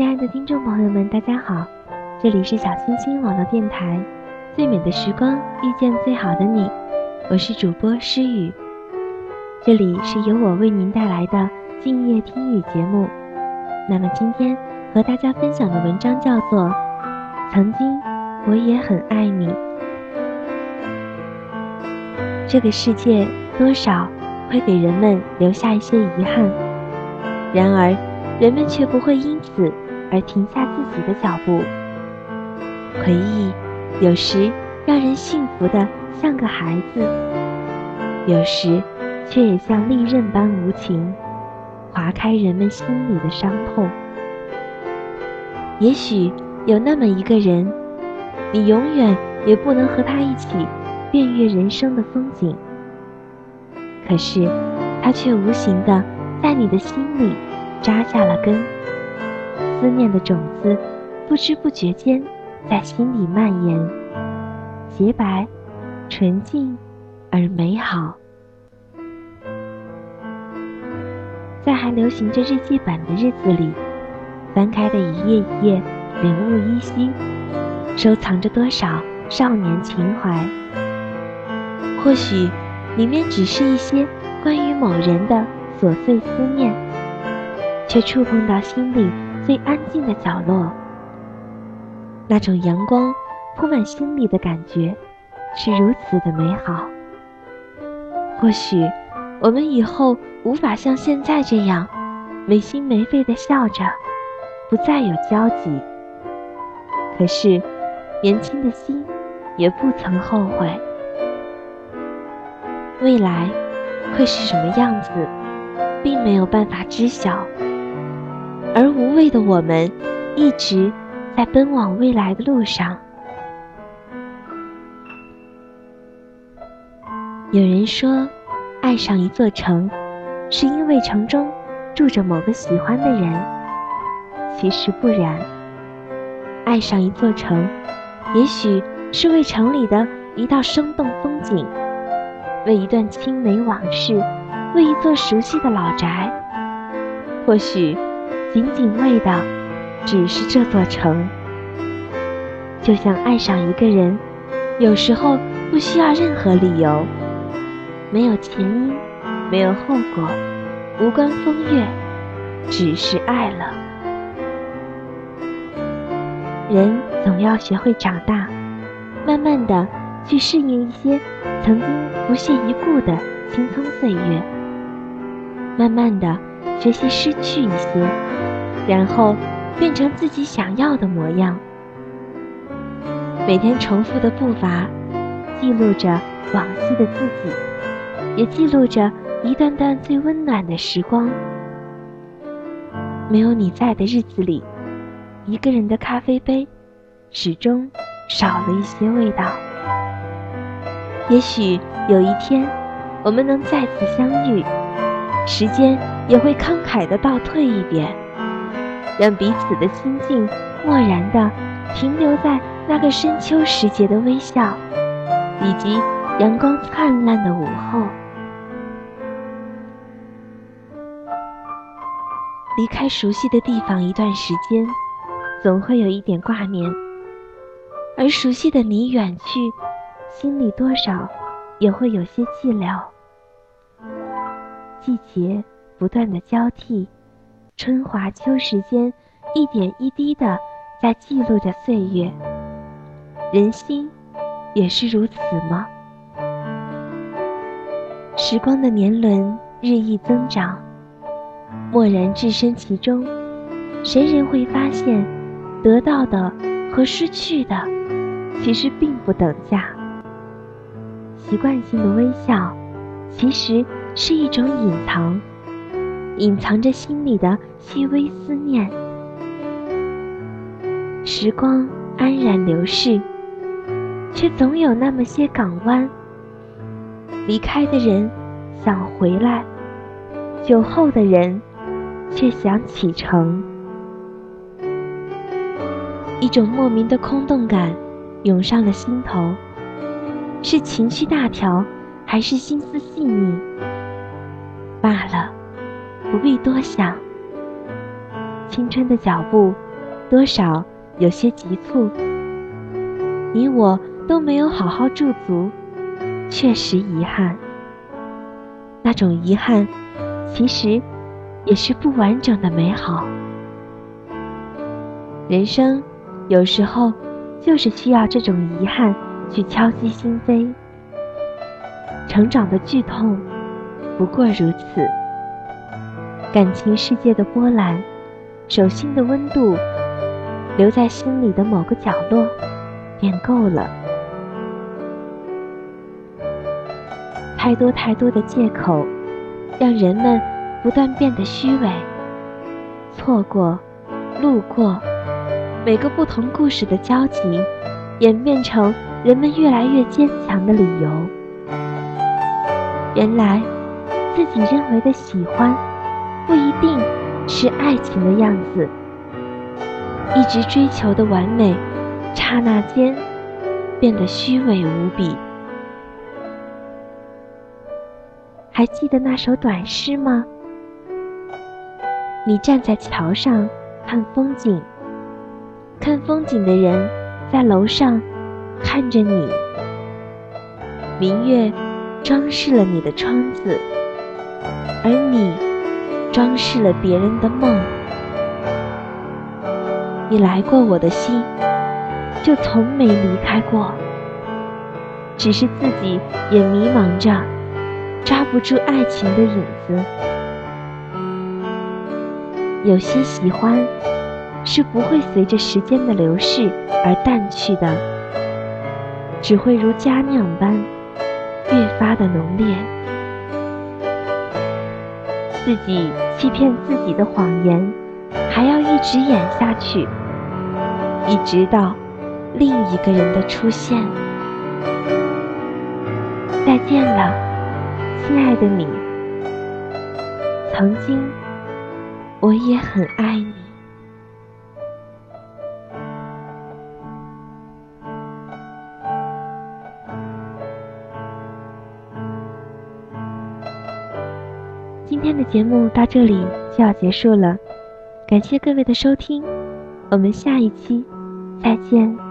亲爱的听众朋友们，大家好，这里是小星星网络电台，《最美的时光遇见最好的你》，我是主播诗雨，这里是由我为您带来的静夜听雨节目。那么今天和大家分享的文章叫做《曾经我也很爱你》。这个世界多少会给人们留下一些遗憾，然而。人们却不会因此而停下自己的脚步。回忆有时让人幸福的像个孩子，有时却也像利刃般无情，划开人们心里的伤痛。也许有那么一个人，你永远也不能和他一起遍阅人生的风景，可是他却无形的在你的心里。扎下了根，思念的种子不知不觉间在心里蔓延，洁白、纯净而美好。在还流行着日记本的日子里，翻开的一页一页，领悟依稀，收藏着多少少年情怀。或许，里面只是一些关于某人的琐碎思念。却触碰到心里最安静的角落，那种阳光铺满心里的感觉，是如此的美好。或许我们以后无法像现在这样没心没肺的笑着，不再有交集。可是，年轻的心也不曾后悔。未来会是什么样子，并没有办法知晓。而无畏的我们，一直在奔往未来的路上。有人说，爱上一座城，是因为城中住着某个喜欢的人。其实不然，爱上一座城，也许是为城里的一道生动风景，为一段青梅往事，为一座熟悉的老宅，或许。仅仅为的只是这座城，就像爱上一个人，有时候不需要任何理由，没有前因，没有后果，无关风月，只是爱了。人总要学会长大，慢慢的去适应一些曾经不屑一顾的青葱岁月，慢慢的学习失去一些。然后变成自己想要的模样。每天重复的步伐，记录着往昔的自己，也记录着一段段最温暖的时光。没有你在的日子里，一个人的咖啡杯，始终少了一些味道。也许有一天，我们能再次相遇，时间也会慷慨的倒退一点。让彼此的心境默然地停留在那个深秋时节的微笑，以及阳光灿烂的午后。离开熟悉的地方一段时间，总会有一点挂念；而熟悉的你远去，心里多少也会有些寂寥。季节不断的交替。春华秋实间，一点一滴的在记录着岁月。人心也是如此吗？时光的年轮日益增长，默然置身其中，谁人会发现，得到的和失去的，其实并不等价。习惯性的微笑，其实是一种隐藏。隐藏着心里的细微思念。时光安然流逝，却总有那么些港湾。离开的人想回来，酒后的人却想启程。一种莫名的空洞感涌上了心头，是情绪大条，还是心思细腻？罢了。不必多想，青春的脚步多少有些急促。你我都没有好好驻足，确实遗憾。那种遗憾，其实也是不完整的美好。人生有时候就是需要这种遗憾去敲击心扉。成长的剧痛不过如此。感情世界的波澜，手心的温度，留在心里的某个角落，便够了。太多太多的借口，让人们不断变得虚伪。错过，路过。每个不同故事的交集，演变成人们越来越坚强的理由。原来，自己认为的喜欢，不一定是爱情的样子。一直追求的完美，刹那间变得虚伪无比。还记得那首短诗吗？你站在桥上看风景。看风景的人在楼上看着你，明月装饰了你的窗子，而你装饰了别人的梦。你来过我的心，就从没离开过。只是自己也迷茫着，抓不住爱情的影子。有些喜欢。是不会随着时间的流逝而淡去的，只会如佳酿般越发的浓烈。自己欺骗自己的谎言，还要一直演下去，一直到另一个人的出现。再见了，亲爱的你。曾经，我也很爱你。的节目到这里就要结束了，感谢各位的收听，我们下一期再见。